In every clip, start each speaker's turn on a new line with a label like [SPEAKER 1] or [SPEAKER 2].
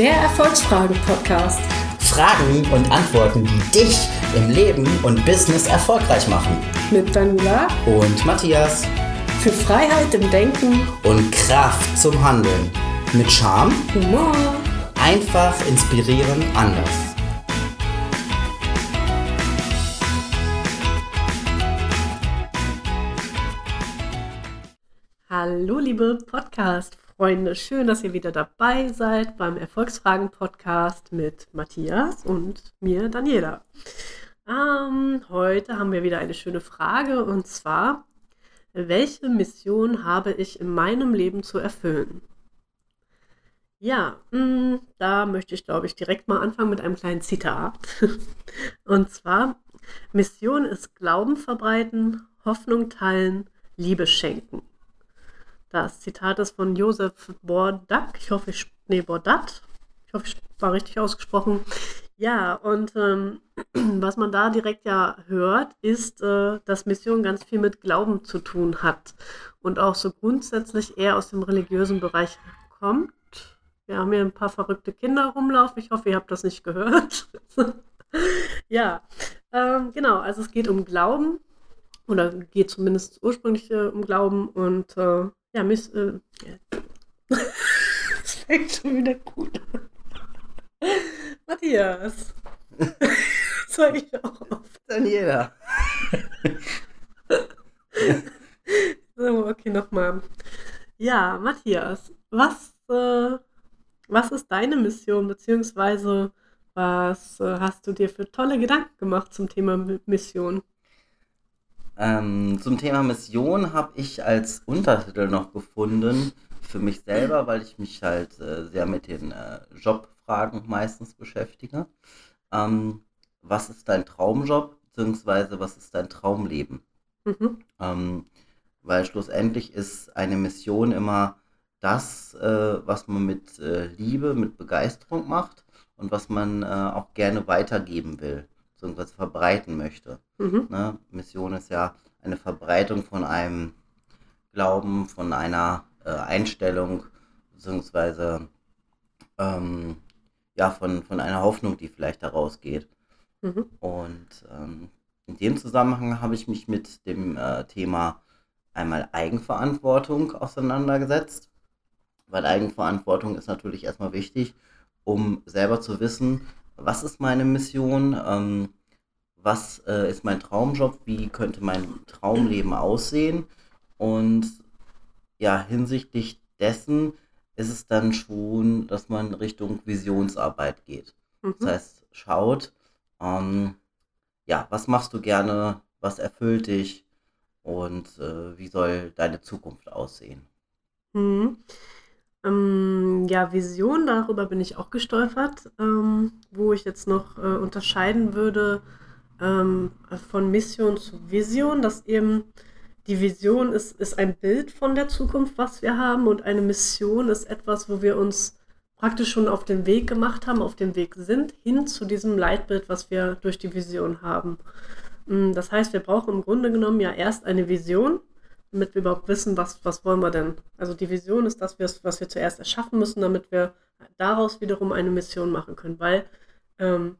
[SPEAKER 1] Der Erfolgsfragen-Podcast.
[SPEAKER 2] Fragen und Antworten, die dich im Leben und Business erfolgreich machen.
[SPEAKER 1] Mit Daniela
[SPEAKER 2] Und Matthias.
[SPEAKER 1] für Freiheit im Denken,
[SPEAKER 2] Und Kraft zum Handeln. Mit Charme,
[SPEAKER 1] Humor.
[SPEAKER 2] einfach inspirieren, anders.
[SPEAKER 1] Hallo, liebe Podcast-Freunde. Schön, dass ihr wieder dabei seid beim Erfolgsfragen-Podcast mit Matthias und mir, Daniela. Ähm, heute haben wir wieder eine schöne Frage und zwar: Welche Mission habe ich in meinem Leben zu erfüllen? Ja, mh, da möchte ich, glaube ich, direkt mal anfangen mit einem kleinen Zitat. Und zwar: Mission ist Glauben verbreiten, Hoffnung teilen, Liebe schenken. Das Zitat ist von Josef Bordak. Ich hoffe, ich, nee, Bordat. Ich hoffe, ich war richtig ausgesprochen. Ja, und ähm, was man da direkt ja hört, ist, äh, dass Mission ganz viel mit Glauben zu tun hat und auch so grundsätzlich eher aus dem religiösen Bereich kommt. Wir haben hier ein paar verrückte Kinder rumlaufen. Ich hoffe, ihr habt das nicht gehört. ja, ähm, genau. Also es geht um Glauben oder geht zumindest ursprünglich äh, um Glauben und äh, ja, Miss. Äh, das fängt schon wieder gut an. Matthias. Soll ich auch auf?
[SPEAKER 2] Daniela.
[SPEAKER 1] So, okay, nochmal. Ja, Matthias, was, äh, was ist deine Mission, beziehungsweise was äh, hast du dir für tolle Gedanken gemacht zum Thema Mission?
[SPEAKER 2] Ähm, zum Thema Mission habe ich als Untertitel noch gefunden für mich selber, weil ich mich halt äh, sehr mit den äh, Jobfragen meistens beschäftige. Ähm, was ist dein Traumjob, beziehungsweise was ist dein Traumleben?
[SPEAKER 1] Mhm.
[SPEAKER 2] Ähm, weil schlussendlich ist eine Mission immer das, äh, was man mit äh, Liebe, mit Begeisterung macht und was man äh, auch gerne weitergeben will, beziehungsweise verbreiten möchte.
[SPEAKER 1] Mhm.
[SPEAKER 2] Ne? Mission ist ja eine Verbreitung von einem Glauben, von einer äh, Einstellung, beziehungsweise ähm, ja, von, von einer Hoffnung, die vielleicht daraus geht.
[SPEAKER 1] Mhm.
[SPEAKER 2] Und ähm, in dem Zusammenhang habe ich mich mit dem äh, Thema einmal Eigenverantwortung auseinandergesetzt, weil Eigenverantwortung ist natürlich erstmal wichtig, um selber zu wissen, was ist meine Mission, ähm, was äh, ist mein Traumjob, wie könnte mein Traumleben aussehen und ja, hinsichtlich dessen ist es dann schon, dass man Richtung Visionsarbeit geht.
[SPEAKER 1] Mhm.
[SPEAKER 2] Das heißt, schaut, ähm, ja, was machst du gerne, was erfüllt dich und äh, wie soll deine Zukunft aussehen?
[SPEAKER 1] Mhm. Ähm, ja, Vision, darüber bin ich auch gestolpert, ähm, wo ich jetzt noch äh, unterscheiden würde ähm, von Mission zu Vision, dass eben die Vision ist, ist ein Bild von der Zukunft, was wir haben, und eine Mission ist etwas, wo wir uns praktisch schon auf den Weg gemacht haben, auf dem Weg sind, hin zu diesem Leitbild, was wir durch die Vision haben. Mm, Das heißt, wir brauchen im Grunde genommen ja erst eine Vision, damit wir überhaupt wissen, was, was wollen wir denn. Also die Vision ist das, was wir zuerst erschaffen müssen, damit wir daraus wiederum eine Mission machen können. Weil ähm,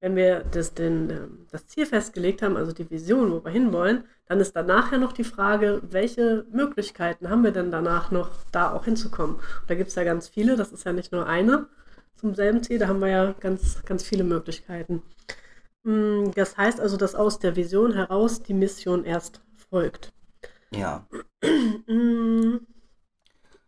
[SPEAKER 1] wenn wir das, den, ähm, das Ziel festgelegt haben, also die Vision, wo wir hinwollen, dann ist danach ja noch die Frage, welche Möglichkeiten haben wir denn danach noch, da auch hinzukommen. Und da gibt es ja ganz viele, das ist ja nicht nur eine zum selben Ziel, da haben wir ja ganz, ganz viele Möglichkeiten. Mm, Das heißt also, dass aus der Vision heraus die Mission erst folgt.
[SPEAKER 2] Ja,
[SPEAKER 1] Mm,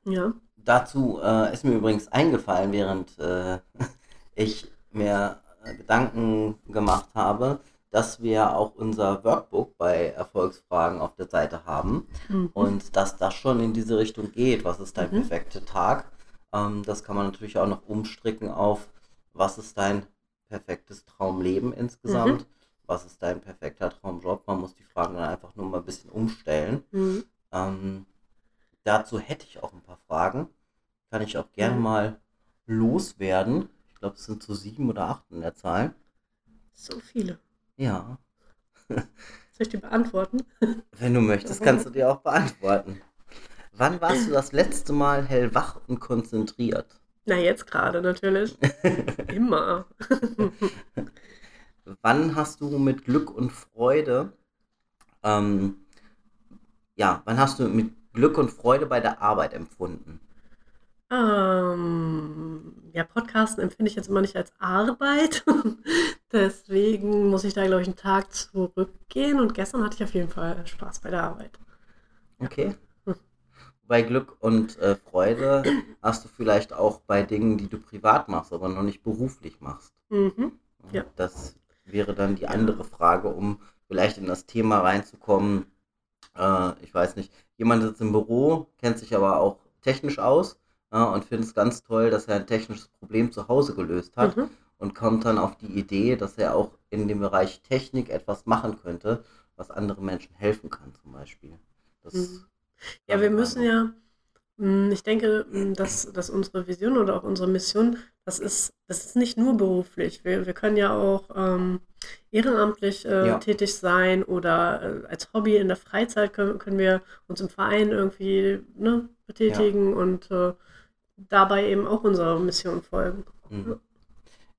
[SPEAKER 1] Ja.
[SPEAKER 2] dazu äh, ist mir übrigens eingefallen, während äh, ich mir äh, Gedanken gemacht habe, dass wir auch unser Workbook bei Erfolgsfragen auf der Seite haben.
[SPEAKER 1] Mhm.
[SPEAKER 2] Und dass das schon in diese Richtung geht. Was ist dein
[SPEAKER 1] Mhm.
[SPEAKER 2] perfekter Tag? Ähm, das kann man natürlich auch noch umstricken auf, was ist dein perfektes Traumleben insgesamt? Was ist dein perfekter Traumjob? Man muss die Fragen dann einfach nur mal ein bisschen umstellen.
[SPEAKER 1] Mhm.
[SPEAKER 2] Ähm, dazu hätte ich auch ein paar Fragen. Kann ich auch gerne
[SPEAKER 1] Mhm.
[SPEAKER 2] mal loswerden. Ich glaube, es sind so sieben oder acht in der Zahl.
[SPEAKER 1] So viele.
[SPEAKER 2] Ja.
[SPEAKER 1] Soll ich die beantworten?
[SPEAKER 2] Wenn du möchtest, kannst du dir auch beantworten. Wann warst du das letzte Mal hellwach und konzentriert?
[SPEAKER 1] Na, jetzt gerade natürlich. Immer.
[SPEAKER 2] Wann hast du mit Glück und Freude, ähm, ja, wann hast du mit Glück und Freude bei der Arbeit empfunden?
[SPEAKER 1] Ähm, ja, Podcasten empfinde ich jetzt immer nicht als Arbeit. Deswegen muss ich da, glaube ich, einen Tag zurückgehen. Und gestern hatte ich auf jeden Fall Spaß bei der Arbeit.
[SPEAKER 2] Okay. Bei Glück und äh, Freude hast du vielleicht auch bei Dingen, die du privat machst, aber noch nicht beruflich machst.
[SPEAKER 1] Mhm. Ja.
[SPEAKER 2] Das wäre dann die andere Frage, um vielleicht in das Thema reinzukommen. Äh, ich weiß nicht, jemand sitzt im Büro, kennt sich aber auch technisch aus ja, und findet es ganz toll, dass er ein technisches Problem zu Hause gelöst hat
[SPEAKER 1] Mhm.
[SPEAKER 2] und kommt dann auf die Idee, dass er auch in dem Bereich Technik etwas machen könnte, was anderen Menschen helfen kann, zum Beispiel. Das,
[SPEAKER 1] Mhm. Ja, wir müssen ja, mh, ich denke, mh, dass, dass unsere Vision oder auch unsere Mission, das ist, das ist nicht nur beruflich. Wir, wir können ja auch ähm, ehrenamtlich äh,
[SPEAKER 2] Ja.
[SPEAKER 1] tätig sein oder äh, als Hobby in der Freizeit können, können wir uns im Verein irgendwie ne, betätigen und äh, dabei eben auch unserer Mission folgen.
[SPEAKER 2] Mhm.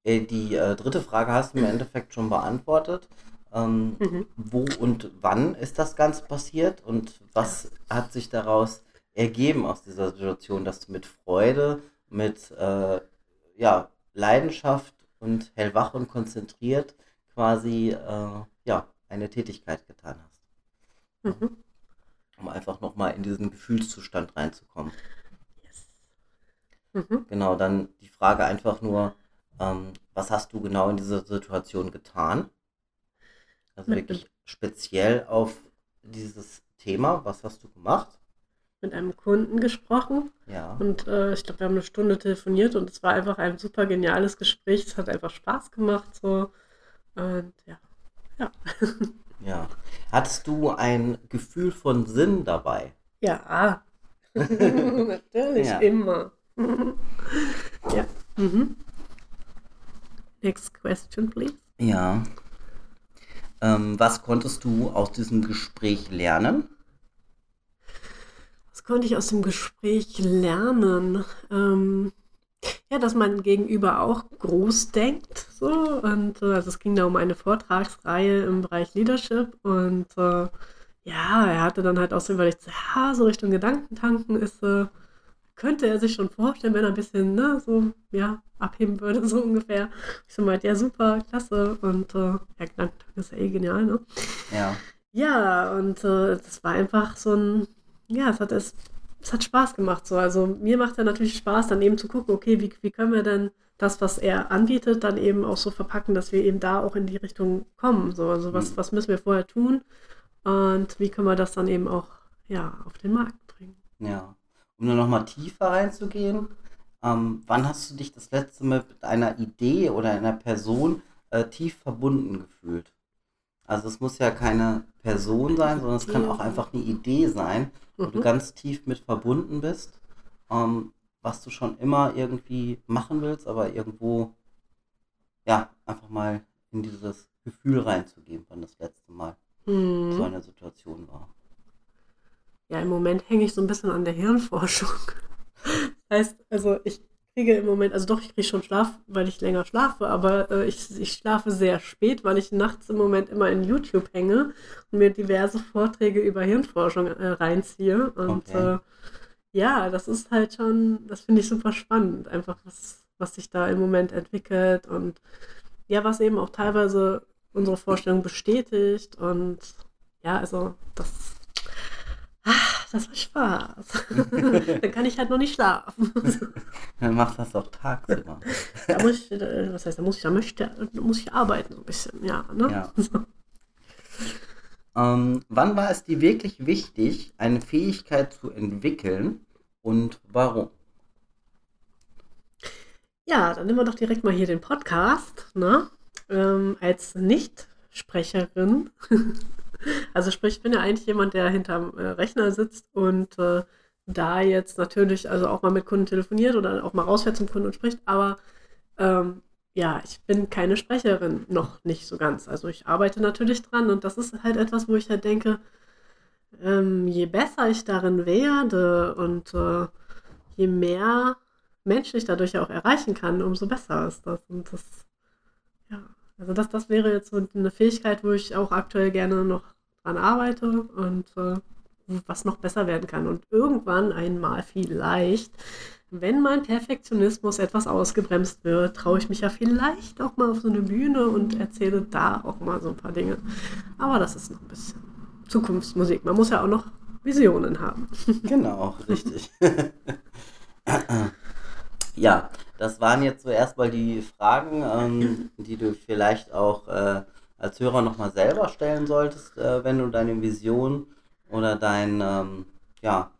[SPEAKER 2] Äh, Die äh, dritte Frage hast du im Endeffekt schon beantwortet. Ähm,
[SPEAKER 1] Mhm.
[SPEAKER 2] wo und wann ist das Ganze passiert und was hat sich daraus ergeben aus dieser Situation, dass du mit Freude, mit äh, ja, Leidenschaft und hellwach und konzentriert quasi äh, ja, eine Tätigkeit getan hast,
[SPEAKER 1] Mhm.
[SPEAKER 2] um einfach nochmal in diesen Gefühlszustand reinzukommen.
[SPEAKER 1] Yes. Mhm.
[SPEAKER 2] Genau, dann die Frage einfach nur, ähm, was hast du genau in dieser Situation getan? Also
[SPEAKER 1] Mit-
[SPEAKER 2] wirklich speziell auf dieses Thema, was hast du gemacht?
[SPEAKER 1] Mit einem Kunden gesprochen.
[SPEAKER 2] Ja,
[SPEAKER 1] Und äh, ich glaube, wir haben eine Stunde telefoniert und es war einfach ein super geniales Gespräch. Es hat einfach Spaß gemacht. So. Und ja. Ja.
[SPEAKER 2] ja. Hattest du ein Gefühl von Sinn dabei?
[SPEAKER 1] Ja. Natürlich,
[SPEAKER 2] Ja.
[SPEAKER 1] immer. ja. Mhm. Next question, please.
[SPEAKER 2] Ja. Ähm, was konntest du aus diesem Gespräch lernen?
[SPEAKER 1] Konnte ich aus dem Gespräch lernen? Ähm, ja, dass mein Gegenüber auch groß denkt. So. Und äh, also es ging da um eine Vortragsreihe im Bereich Leadership. Und äh, ja, er hatte dann halt auch so überlegt, so, ja, so Richtung Gedankentanken ist, äh, könnte er sich schon vorstellen, wenn er ein bisschen, ne, so, ja, abheben würde, so ungefähr. Ich so meinte, ja, super, klasse. Und äh, ja, Gedankentanken ist ja eh genial, ne?
[SPEAKER 2] Ja.
[SPEAKER 1] Ja, und äh, das war einfach so ein, ja, es hat, es, es hat Spaß gemacht. So. Also mir macht ja natürlich Spaß, dann eben zu gucken, okay, wie, wie können wir denn das, was er anbietet, dann eben auch so verpacken, dass wir eben da auch in die Richtung kommen. So. Also was,
[SPEAKER 2] Mhm.
[SPEAKER 1] was müssen wir vorher tun und wie können wir das dann eben auch ja, auf den Markt bringen.
[SPEAKER 2] Ja. Um nur noch mal tiefer reinzugehen, ähm, wann hast du dich das letzte Mal mit einer Idee oder einer Person äh, tief verbunden gefühlt? Also es muss ja keine Person sein, sondern es kann auch einfach eine Idee sein, wo du
[SPEAKER 1] Mhm.
[SPEAKER 2] ganz tief mit verbunden bist, ähm, was du schon immer irgendwie machen willst, aber irgendwo, ja, einfach mal in dieses Gefühl reinzugeben, wann das letzte Mal so
[SPEAKER 1] Hm.
[SPEAKER 2] eine Situation war.
[SPEAKER 1] Ja, im Moment hänge ich so ein bisschen an der Hirnforschung. Das heißt, also ich kriege im Moment, also doch, ich kriege schon Schlaf, weil ich länger schlafe, aber äh, ich, ich schlafe sehr spät, weil ich nachts im Moment immer in YouTube hänge und mir diverse Vorträge über Hirnforschung äh, reinziehe. Und
[SPEAKER 2] Okay.
[SPEAKER 1] äh, ja, das ist halt schon, das finde ich super spannend, einfach was, was sich da im Moment entwickelt und ja, was eben auch teilweise unsere Vorstellung bestätigt und ja, also das, das macht Spaß. Dann kann ich halt noch nicht schlafen.
[SPEAKER 2] Dann machst du das auch tagsüber.
[SPEAKER 1] Da muss ich, äh, was heißt, da muss ich, da möchte, da muss ich arbeiten so ein bisschen, ja, ne?
[SPEAKER 2] Ja.
[SPEAKER 1] So.
[SPEAKER 2] Ähm, wann war es dir wirklich wichtig, eine Fähigkeit zu entwickeln und warum?
[SPEAKER 1] Ja, dann nehmen wir doch direkt mal hier den Podcast, ne? Ähm, als Nichtsprecherin. Also sprich, ich bin ja eigentlich jemand, der hinterm äh, Rechner sitzt und äh, da jetzt natürlich also auch mal mit Kunden telefoniert oder auch mal rausfährt zum Kunden und spricht, aber ähm, ja, ich bin keine Sprecherin, noch nicht so ganz. Also ich arbeite natürlich dran und das ist halt etwas, wo ich halt denke, ähm, je besser ich darin werde und äh, je mehr menschlich dadurch ja auch erreichen kann, umso besser ist das. Und das, also das, das wäre jetzt so eine Fähigkeit, wo ich auch aktuell gerne noch dran arbeite und äh, was noch besser werden kann. Und irgendwann einmal vielleicht, wenn mein Perfektionismus etwas ausgebremst wird, traue ich mich ja vielleicht auch mal auf so eine Bühne und erzähle da auch mal so ein paar Dinge. Aber das ist noch ein bisschen Zukunftsmusik. Man muss ja auch noch Visionen haben.
[SPEAKER 2] Genau, richtig. ja, das waren jetzt so erstmal die Fragen, ähm, die du vielleicht auch äh, als Hörer nochmal selber stellen solltest, äh, wenn du deine Vision oder dein, ähm, ja,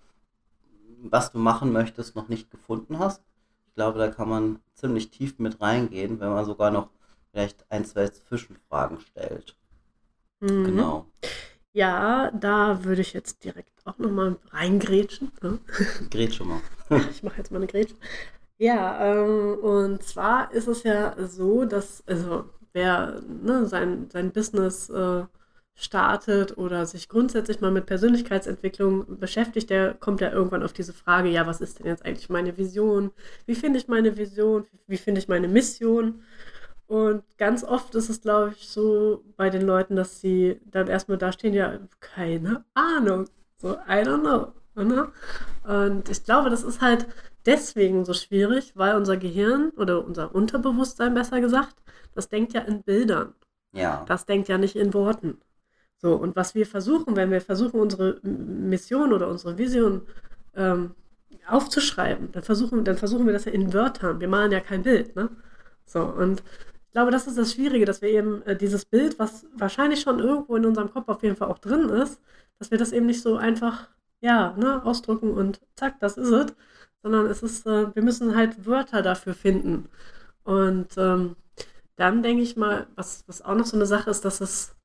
[SPEAKER 2] was du machen möchtest, noch nicht gefunden hast. Ich glaube, da kann man ziemlich tief mit reingehen, wenn man sogar noch vielleicht ein, zwei Zwischenfragen stellt.
[SPEAKER 1] Mhm.
[SPEAKER 2] Genau.
[SPEAKER 1] Ja, da würde ich jetzt direkt auch nochmal reingrätschen. Ne?
[SPEAKER 2] Grätsche mal.
[SPEAKER 1] ich mache jetzt mal eine Grätsche. Ja, ähm, und zwar ist es ja so, dass, also wer ne, sein, sein Business äh, startet oder sich grundsätzlich mal mit Persönlichkeitsentwicklung beschäftigt, der kommt ja irgendwann auf diese Frage, ja, was ist denn jetzt eigentlich meine Vision? Wie finde ich meine Vision? Wie finde ich meine Mission? Und ganz oft ist es, glaube ich, so bei den Leuten, dass sie dann erstmal da stehen, ja, keine Ahnung. So, I don't know. Ne? Und ich glaube, das ist halt deswegen so schwierig, weil unser Gehirn oder unser Unterbewusstsein besser gesagt, das denkt ja in Bildern.
[SPEAKER 2] Ja.
[SPEAKER 1] Das denkt ja nicht in Worten. So, und was wir versuchen, wenn wir versuchen, unsere Mission oder unsere Vision ähm, aufzuschreiben, dann versuchen, dann versuchen wir das ja in Wörtern. Wir malen ja kein Bild, ne? So, und ich glaube, das ist das Schwierige, dass wir eben äh, dieses Bild, was wahrscheinlich schon irgendwo in unserem Kopf auf jeden Fall auch drin ist, dass wir das eben nicht so einfach, ja, ne, ausdrücken und zack, das ist es, sondern es ist, äh, wir müssen halt Wörter dafür finden. Und ähm, dann denke ich mal, was, was auch noch so eine Sache ist, dass es,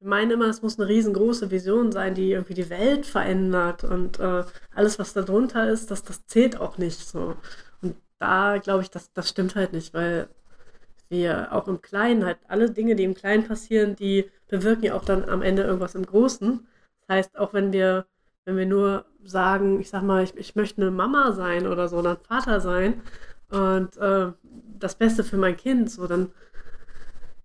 [SPEAKER 1] wir meinen immer, es muss eine riesengroße Vision sein, die irgendwie die Welt verändert und äh, alles, was da drunter ist, das, das zählt auch nicht so. Und da glaube ich, das, das stimmt halt nicht, weil wir auch im Kleinen halt, alle Dinge, die im Kleinen passieren, die bewirken ja auch dann am Ende irgendwas im Großen. Das heißt, auch wenn wir, wenn wir nur sagen, ich sag mal, ich, ich möchte eine Mama sein oder so, oder ein Vater sein und äh, das Beste für mein Kind, so, dann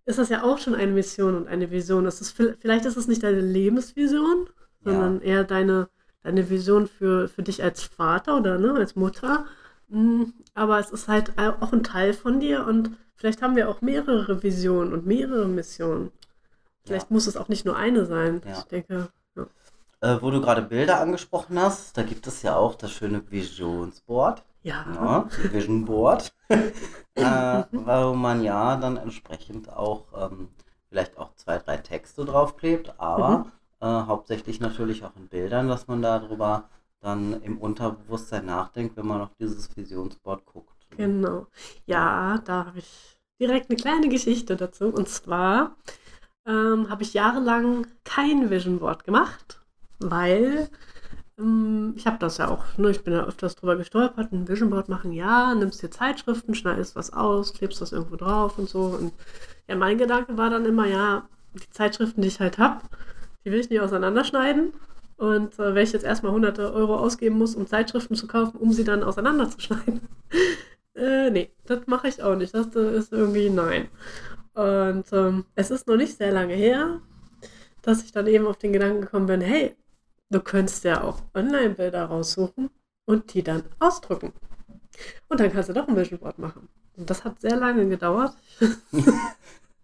[SPEAKER 1] ist das ja auch schon eine Mission und eine Vision. Das ist, vielleicht ist es nicht deine Lebensvision, ja. sondern eher deine, deine Vision für, für dich als Vater oder ne, als Mutter. Hm, aber es ist halt auch ein Teil von dir und vielleicht haben wir auch mehrere Visionen und mehrere Missionen. Vielleicht ja. muss es auch nicht nur eine sein. Ja. Ich denke. Ja.
[SPEAKER 2] Äh, wo du gerade Bilder angesprochen hast, da gibt es ja auch das schöne Visionsboard.
[SPEAKER 1] Ja.
[SPEAKER 2] ja Vision Board. äh, wo man ja dann entsprechend auch ähm, vielleicht auch zwei, drei Texte draufklebt, aber mhm. äh, hauptsächlich natürlich auch in Bildern, dass man darüber dann im Unterbewusstsein nachdenkt, wenn man auf dieses Visionsboard guckt.
[SPEAKER 1] Genau. Ja, da habe ich direkt eine kleine Geschichte dazu. Und zwar ähm, habe ich jahrelang kein Vision Board gemacht, weil ähm, ich habe das ja auch, ne, ich bin ja öfters drüber gestolpert, ein Vision Board machen, ja, nimmst dir Zeitschriften, schneidest was aus, klebst das irgendwo drauf und so. Und ja, mein Gedanke war dann immer, ja, die Zeitschriften, die ich halt habe, die will ich nicht auseinanderschneiden. Und äh, wenn ich jetzt erstmal hunderte Euro ausgeben muss, um Zeitschriften zu kaufen, um sie dann auseinanderzuschneiden, äh, nee, das mache ich auch nicht. Das ist irgendwie nein. Und ähm, es ist noch nicht sehr lange her, dass ich dann eben auf den Gedanken gekommen bin, hey, du könntest ja auch Online-Bilder raussuchen und die dann ausdrucken. Und dann kannst du doch ein Vision Board machen. Und das hat sehr lange gedauert.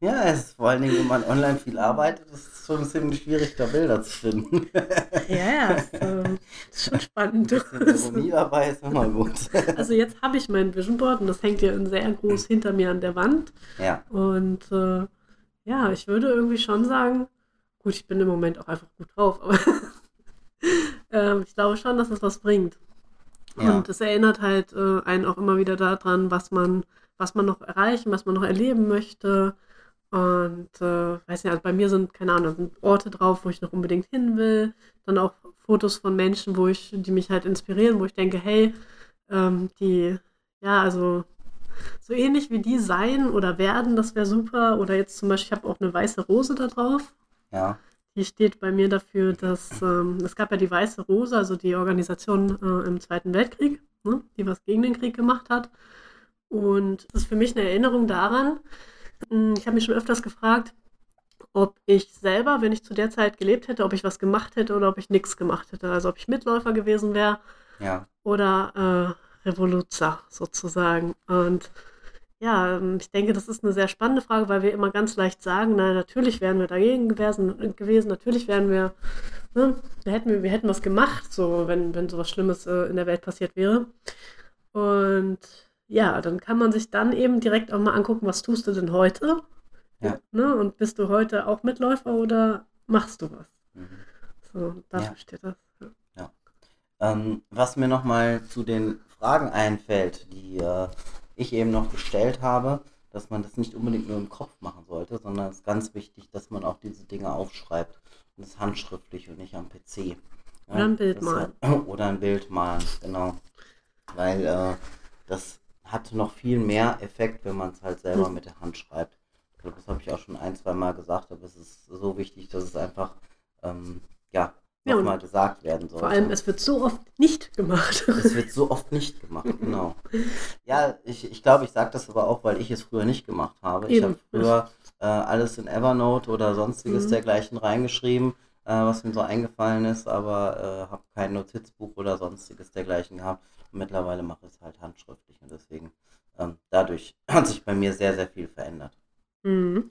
[SPEAKER 2] Ja, es ist vor allen Dingen, wenn man online viel arbeitet, ist es schon ziemlich schwierig, da Bilder zu finden.
[SPEAKER 1] Ja, ja, ist, äh, ist schon spannend.
[SPEAKER 2] Ein bisschen Ironie dabei ist immer gut.
[SPEAKER 1] Also jetzt habe ich mein Vision Board und das hängt ja sehr groß hinter mir an der Wand.
[SPEAKER 2] Ja.
[SPEAKER 1] Und äh, ja, ich würde irgendwie schon sagen, gut, ich bin im Moment auch einfach gut drauf, aber äh, ich glaube schon, dass das was bringt. Ja. Und es erinnert halt äh, einen auch immer wieder daran, was man, was man noch erreichen, was man noch erleben möchte und äh, weiß nicht, also bei mir sind, keine Ahnung, sind Orte drauf, wo ich noch unbedingt hin will. Dann auch Fotos von Menschen, wo ich, die mich halt inspirieren, wo ich denke, hey, ähm, die, ja, also so ähnlich wie die sein oder werden, das wäre super. Oder jetzt zum Beispiel, ich habe auch eine weiße Rose da drauf.
[SPEAKER 2] Ja.
[SPEAKER 1] Die steht bei mir dafür, dass ähm, es gab ja die Weiße Rose, also die Organisation äh, im Zweiten Weltkrieg. ne, die was gegen den Krieg gemacht hat. Und das ist für mich eine Erinnerung daran, hm, ich habe mich schon öfters gefragt, ob ich selber, wenn ich zu der Zeit gelebt hätte, ob ich was gemacht hätte oder ob ich nichts gemacht hätte. Also ob ich Mitläufer gewesen wäre
[SPEAKER 2] Ja.
[SPEAKER 1] oder äh, Revoluzer sozusagen. Und ja, ähm, ich denke, das ist eine sehr spannende Frage, weil wir immer ganz leicht sagen, na, natürlich wären wir dagegen gewesen, gewesen natürlich wären wir, ne, wir hätten, wir, wir hätten was gemacht, so, wenn, wenn sowas Schlimmes äh, in der Welt passiert wäre. Und ja, dann kann man sich dann eben direkt auch mal angucken, was tust du denn heute?
[SPEAKER 2] Ja.
[SPEAKER 1] Ne? Und bist du heute auch Mitläufer oder machst du was?
[SPEAKER 2] Mhm.
[SPEAKER 1] So, dafür
[SPEAKER 2] Ja.
[SPEAKER 1] steht das. Ja.
[SPEAKER 2] Ähm, was mir nochmal zu den Fragen einfällt, die äh, ich eben noch gestellt habe, dass man das nicht unbedingt nur im Kopf machen sollte, sondern es ist ganz wichtig, dass man auch diese Dinge aufschreibt. Und das handschriftlich und nicht am PC. Ja,
[SPEAKER 1] Oder ein Bild malen.
[SPEAKER 2] Oder ein Bild malen, genau. Weil äh, das hat noch viel mehr Effekt, wenn man es halt selber
[SPEAKER 1] Hm.
[SPEAKER 2] mit der Hand schreibt. Ich glaube, das habe ich auch schon ein, zwei Mal gesagt, aber es ist so wichtig, dass es einfach ähm, ja,
[SPEAKER 1] Ja,
[SPEAKER 2] nochmal gesagt werden sollte.
[SPEAKER 1] Vor allem, es wird so oft nicht gemacht.
[SPEAKER 2] Es wird so oft nicht gemacht, genau. Ja, ich, ich glaube, ich sage das aber auch, weil ich es früher nicht gemacht habe. Ich
[SPEAKER 1] Eben.
[SPEAKER 2] habe früher äh, alles in Evernote oder sonstiges
[SPEAKER 1] Mhm.
[SPEAKER 2] dergleichen reingeschrieben, äh, was mir so eingefallen ist, aber äh, habe kein Notizbuch oder sonstiges dergleichen gehabt. Und mittlerweile mache ich es halt handschriftlich und deswegen ähm, dadurch hat sich bei mir sehr, sehr viel verändert.
[SPEAKER 1] Mhm.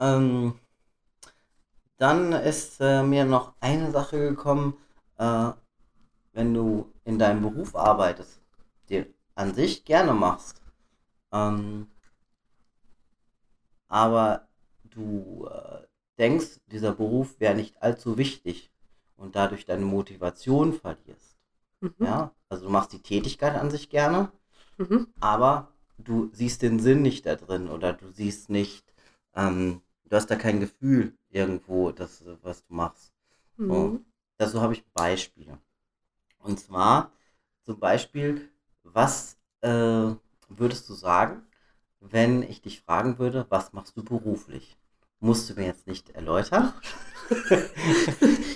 [SPEAKER 2] Ähm, dann ist äh, mir noch eine Sache gekommen, äh, wenn du in deinem Beruf arbeitest, den an sich gerne machst, ähm, aber du äh, denkst, dieser Beruf wäre nicht allzu wichtig und dadurch deine Motivation verlierst.
[SPEAKER 1] Mhm.
[SPEAKER 2] Ja, also du machst die Tätigkeit an sich gerne,
[SPEAKER 1] Mhm.
[SPEAKER 2] aber du siehst den Sinn nicht da drin oder du siehst nicht, ähm, du hast da kein Gefühl irgendwo, das, was du machst.
[SPEAKER 1] Mhm.
[SPEAKER 2] Dazu habe ich Beispiele. Und zwar zum Beispiel, was äh, würdest du sagen, wenn ich dich fragen würde, was machst du beruflich? Musst du mir jetzt nicht erläutern.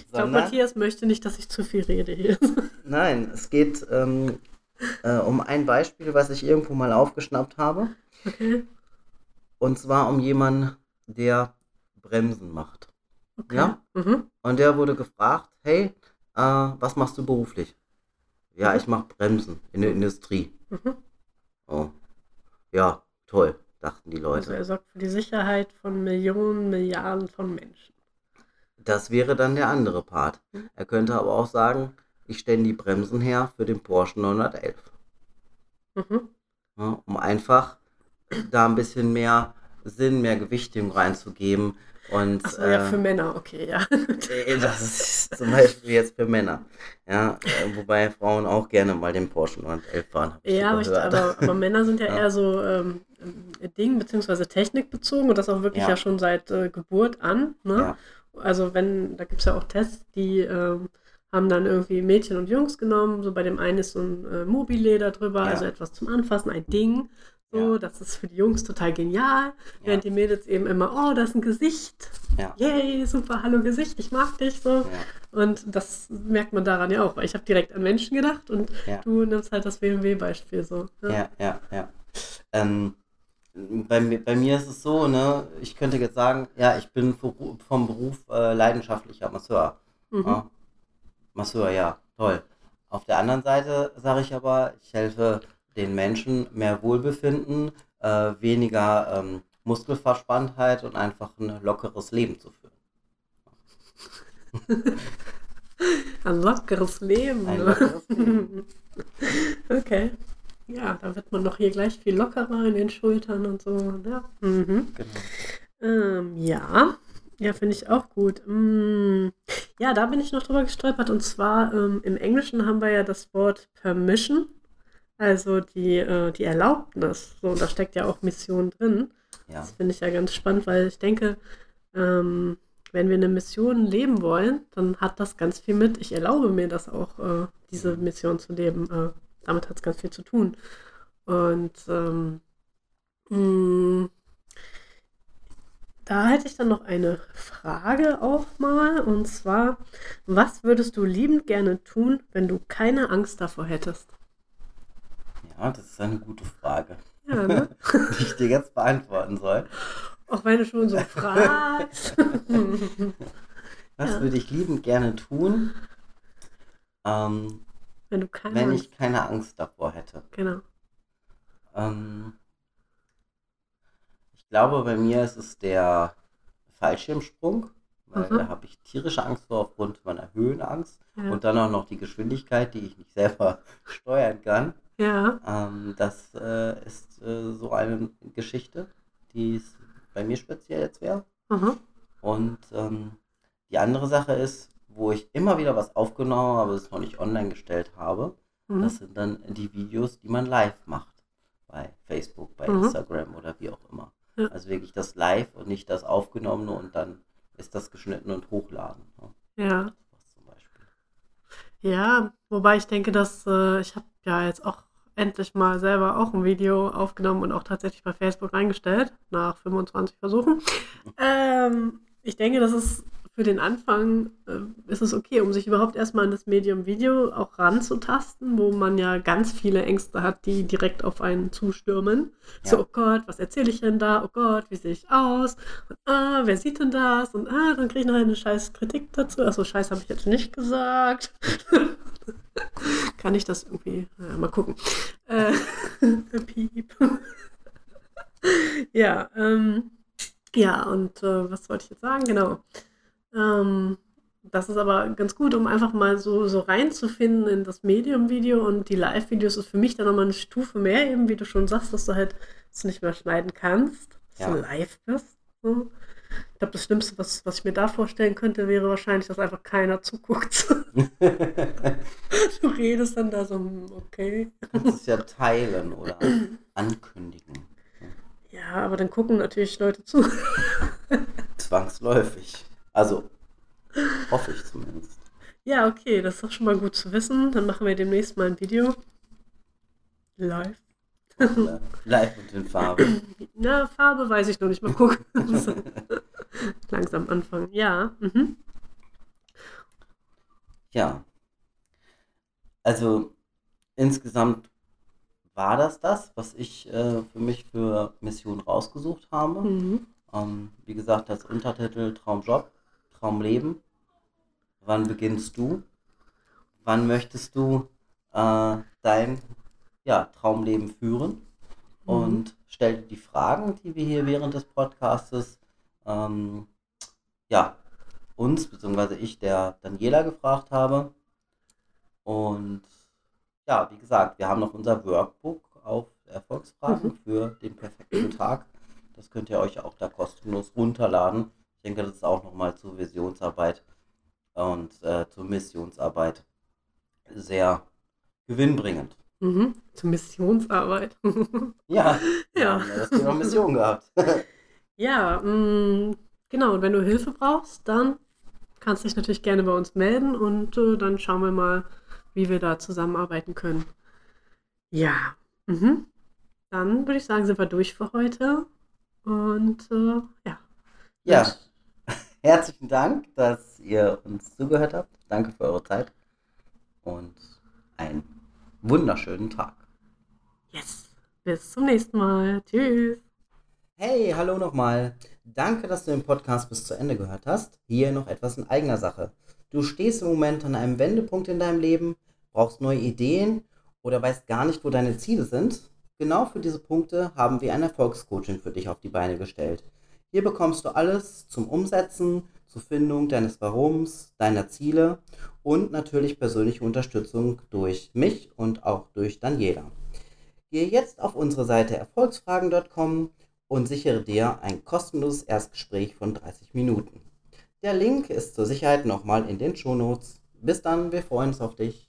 [SPEAKER 1] Ich glaube, Matthias möchte nicht, dass ich zu viel rede hier.
[SPEAKER 2] Nein, es geht ähm, äh, um ein Beispiel, was ich irgendwo mal aufgeschnappt habe.
[SPEAKER 1] Okay.
[SPEAKER 2] Und zwar um jemanden, der Bremsen macht.
[SPEAKER 1] okay.
[SPEAKER 2] Ja?
[SPEAKER 1] Mhm.
[SPEAKER 2] Und der wurde gefragt, hey, äh, was machst du beruflich? Ja, ich mache Bremsen in der Industrie.
[SPEAKER 1] Mhm.
[SPEAKER 2] Oh. Ja, toll, dachten die
[SPEAKER 1] Also er
[SPEAKER 2] Leute.
[SPEAKER 1] sorgt für die Sicherheit von Millionen, Milliarden von Menschen.
[SPEAKER 2] Das wäre dann der andere Part.
[SPEAKER 1] Mhm.
[SPEAKER 2] Er könnte aber auch sagen, ich stelle die Bremsen her für den Porsche 911.
[SPEAKER 1] Mhm.
[SPEAKER 2] Ja, um einfach da ein bisschen mehr Sinn, mehr Gewichtung reinzugeben. Und
[SPEAKER 1] ja,
[SPEAKER 2] äh,
[SPEAKER 1] für Männer, okay, ja.
[SPEAKER 2] Äh, Das ist zum Beispiel jetzt für Männer. Ja, äh, wobei Frauen auch gerne mal den Porsche 911 fahren.
[SPEAKER 1] Ja, aber, ich, aber, aber Männer sind ja,
[SPEAKER 2] Ja.
[SPEAKER 1] eher so ähm, Ding- bzw. technikbezogen und das auch wirklich ja,
[SPEAKER 2] Ja.
[SPEAKER 1] schon seit äh, Geburt an. Ne?
[SPEAKER 2] Ja.
[SPEAKER 1] Also wenn, da gibt es ja auch Tests, die ähm, haben dann irgendwie Mädchen und Jungs genommen. So bei dem einen ist so ein äh, Mobile drüber,
[SPEAKER 2] Ja.
[SPEAKER 1] also etwas zum Anfassen, ein Ding. So,
[SPEAKER 2] Ja.
[SPEAKER 1] das ist für die Jungs total genial. Während die Mädels eben immer, oh, das ist ein Gesicht.
[SPEAKER 2] Ja.
[SPEAKER 1] Yay, super, hallo Gesicht, ich mag dich so.
[SPEAKER 2] Ja.
[SPEAKER 1] Und das merkt man daran ja auch, weil ich habe direkt an Menschen gedacht und
[SPEAKER 2] Ja.
[SPEAKER 1] du nimmst halt das BMW-Beispiel so. ne?
[SPEAKER 2] Ja, ja, ja. Ähm, bei, mir- bei mir ist es so, ne, ich könnte jetzt sagen, ja, ich bin vom Beruf äh, leidenschaftlicher Masseur.
[SPEAKER 1] Mhm.
[SPEAKER 2] Ja. Masseur, ja, toll. Auf der anderen Seite sage ich aber, ich helfe den Menschen mehr Wohlbefinden, äh, weniger ähm, Muskelverspanntheit und einfach ein lockeres Leben zu führen.
[SPEAKER 1] Ein lockeres Leben.
[SPEAKER 2] Ein
[SPEAKER 1] ne?
[SPEAKER 2] lockeres Leben.
[SPEAKER 1] okay. Ja, da wird man doch hier gleich viel lockerer in den Schultern und so. Ja, mhm.
[SPEAKER 2] Genau.
[SPEAKER 1] ähm, ja. ja finde ich auch gut. Mm, ja, da bin ich noch drüber gestolpert. Und zwar ähm, im Englischen haben wir ja das Wort Permission, also die, äh, die Erlaubnis. So, und da steckt ja auch Mission drin.
[SPEAKER 2] Ja,
[SPEAKER 1] Das finde ich ja ganz spannend, weil ich denke, ähm, wenn wir eine Mission leben wollen, dann hat das ganz viel mit, ich erlaube mir das auch, äh, diese Mission zu leben. Äh, damit hat es ganz viel zu tun. Und ähm, mh, da hätte ich dann noch eine Frage auch mal. Und zwar, was würdest du liebend gerne tun, wenn du keine Angst davor hättest?
[SPEAKER 2] Ja, das ist eine gute Frage,
[SPEAKER 1] Ja, ne?
[SPEAKER 2] die ich dir jetzt beantworten soll.
[SPEAKER 1] Auch wenn du schon so fragst.
[SPEAKER 2] Was
[SPEAKER 1] Ja.
[SPEAKER 2] würde ich liebend gerne tun, ähm,
[SPEAKER 1] wenn
[SPEAKER 2] wenn ich keine Angst davor hätte?
[SPEAKER 1] Genau.
[SPEAKER 2] Ähm, ich glaube, bei mir ist es der Fallschirmsprung, weil
[SPEAKER 1] Mhm.
[SPEAKER 2] da habe ich tierische Angst vor aufgrund meiner Höhenangst
[SPEAKER 1] Ja.
[SPEAKER 2] und dann auch noch die Geschwindigkeit, die ich nicht selber steuern kann.
[SPEAKER 1] Ja.
[SPEAKER 2] Ähm, das äh, ist äh, so eine Geschichte, die es bei mir speziell jetzt wäre. Und ähm, die andere Sache ist, wo ich immer wieder was aufgenommen habe, es noch nicht online gestellt habe,
[SPEAKER 1] Mhm.
[SPEAKER 2] das sind dann die Videos, die man live macht. Bei Facebook, bei
[SPEAKER 1] Mhm.
[SPEAKER 2] Instagram oder wie auch immer.
[SPEAKER 1] Ja.
[SPEAKER 2] Also wirklich das live und nicht das aufgenommene und dann ist das geschnitten und hochladen. Ne?
[SPEAKER 1] Ja. Ja, wobei ich denke, dass äh, ich habe ja jetzt auch endlich mal selber auch ein Video aufgenommen und auch tatsächlich bei Facebook reingestellt, nach 25 Versuchen. Ähm, ich denke, das ist für den Anfang äh, ist es okay, um sich überhaupt erstmal an das Medium Video auch ranzutasten, wo man ja ganz viele Ängste hat, die direkt auf einen zustürmen. So,
[SPEAKER 2] Ja.
[SPEAKER 1] oh Gott, was erzähle ich denn da? Oh Gott, wie sehe ich aus? Und, ah, wer sieht denn das? Und ah, dann kriege ich noch eine scheiß Kritik dazu. Achso, scheiß habe ich jetzt nicht gesagt. Kann ich das irgendwie? Ja, mal gucken. Äh, piep. ja, ähm, ja, und äh, was wollte ich jetzt sagen? Genau. Ähm, das ist aber ganz gut, um einfach mal so, so reinzufinden in das Medium-Video und die Live-Videos ist für mich dann nochmal eine Stufe mehr, eben wie du schon sagst, dass du halt es nicht mehr schneiden kannst, dass
[SPEAKER 2] Ja.
[SPEAKER 1] du live bist. So. Ich glaube, das Schlimmste, was, was ich mir da vorstellen könnte, wäre wahrscheinlich, dass einfach keiner zuguckt. du redest dann da so, hm, okay.
[SPEAKER 2] Du kannst es ja teilen oder ankündigen.
[SPEAKER 1] Ja, aber dann gucken natürlich Leute zu.
[SPEAKER 2] Zwangsläufig. Also, hoffe ich zumindest.
[SPEAKER 1] Ja, okay, das ist doch schon mal gut zu wissen. Dann machen wir demnächst mal ein Video. Live.
[SPEAKER 2] Oder live und in Farbe.
[SPEAKER 1] Na, Farbe weiß ich noch nicht. Mal gucken. Langsam anfangen. Ja. Mhm.
[SPEAKER 2] Ja. Also insgesamt war das das, was ich äh, für mich für Mission rausgesucht habe.
[SPEAKER 1] Mhm.
[SPEAKER 2] Ähm, wie gesagt, als Untertitel Traumjob, Traumleben. Wann beginnst du? Wann möchtest du äh, dein ja, Traumleben führen? Und stell dir die Fragen, die wir hier während des Podcastes ähm, ja, uns, beziehungsweise ich, der Daniela gefragt habe. Und ja, wie gesagt, wir haben noch unser Workbook auf Erfolgsfragen
[SPEAKER 1] Mhm.
[SPEAKER 2] für den perfekten Tag. Das könnt ihr euch auch da kostenlos runterladen. Ich denke, das ist auch nochmal zur Visionsarbeit und äh, zur Missionsarbeit sehr gewinnbringend.
[SPEAKER 1] Mhm. Zur Missionsarbeit.
[SPEAKER 2] Ja,
[SPEAKER 1] Ja.
[SPEAKER 2] haben ja das Thema Mission gehabt.
[SPEAKER 1] ja, mh, genau. Und wenn du Hilfe brauchst, dann kannst du dich natürlich gerne bei uns melden und äh, dann schauen wir mal, wie wir da zusammenarbeiten können. Ja. Mhm. Dann würde ich sagen, sind wir durch für heute. Und äh, ja.
[SPEAKER 2] Ja, herzlichen Dank, dass ihr uns zugehört habt. Danke für eure Zeit und einen wunderschönen Tag.
[SPEAKER 1] Yes. Bis zum nächsten Mal. Tschüss.
[SPEAKER 2] Hey, hallo nochmal. Danke, dass du den Podcast bis zu Ende gehört hast. Hier noch etwas in eigener Sache. Du stehst im Moment an einem Wendepunkt in deinem Leben, brauchst neue Ideen oder weißt gar nicht, wo deine Ziele sind. Genau für diese Punkte haben wir ein Erfolgscoaching für dich auf die Beine gestellt. Hier bekommst du alles zum Umsetzen, zur Findung deines Warums, deiner Ziele und natürlich persönliche Unterstützung durch mich und auch durch Daniela. Gehe jetzt auf unsere Seite erfolgsfragen.com und sichere dir ein kostenloses Erstgespräch von 30 Minuten. Der Link ist zur Sicherheit nochmal in den Shownotes. Bis dann, wir freuen uns auf dich.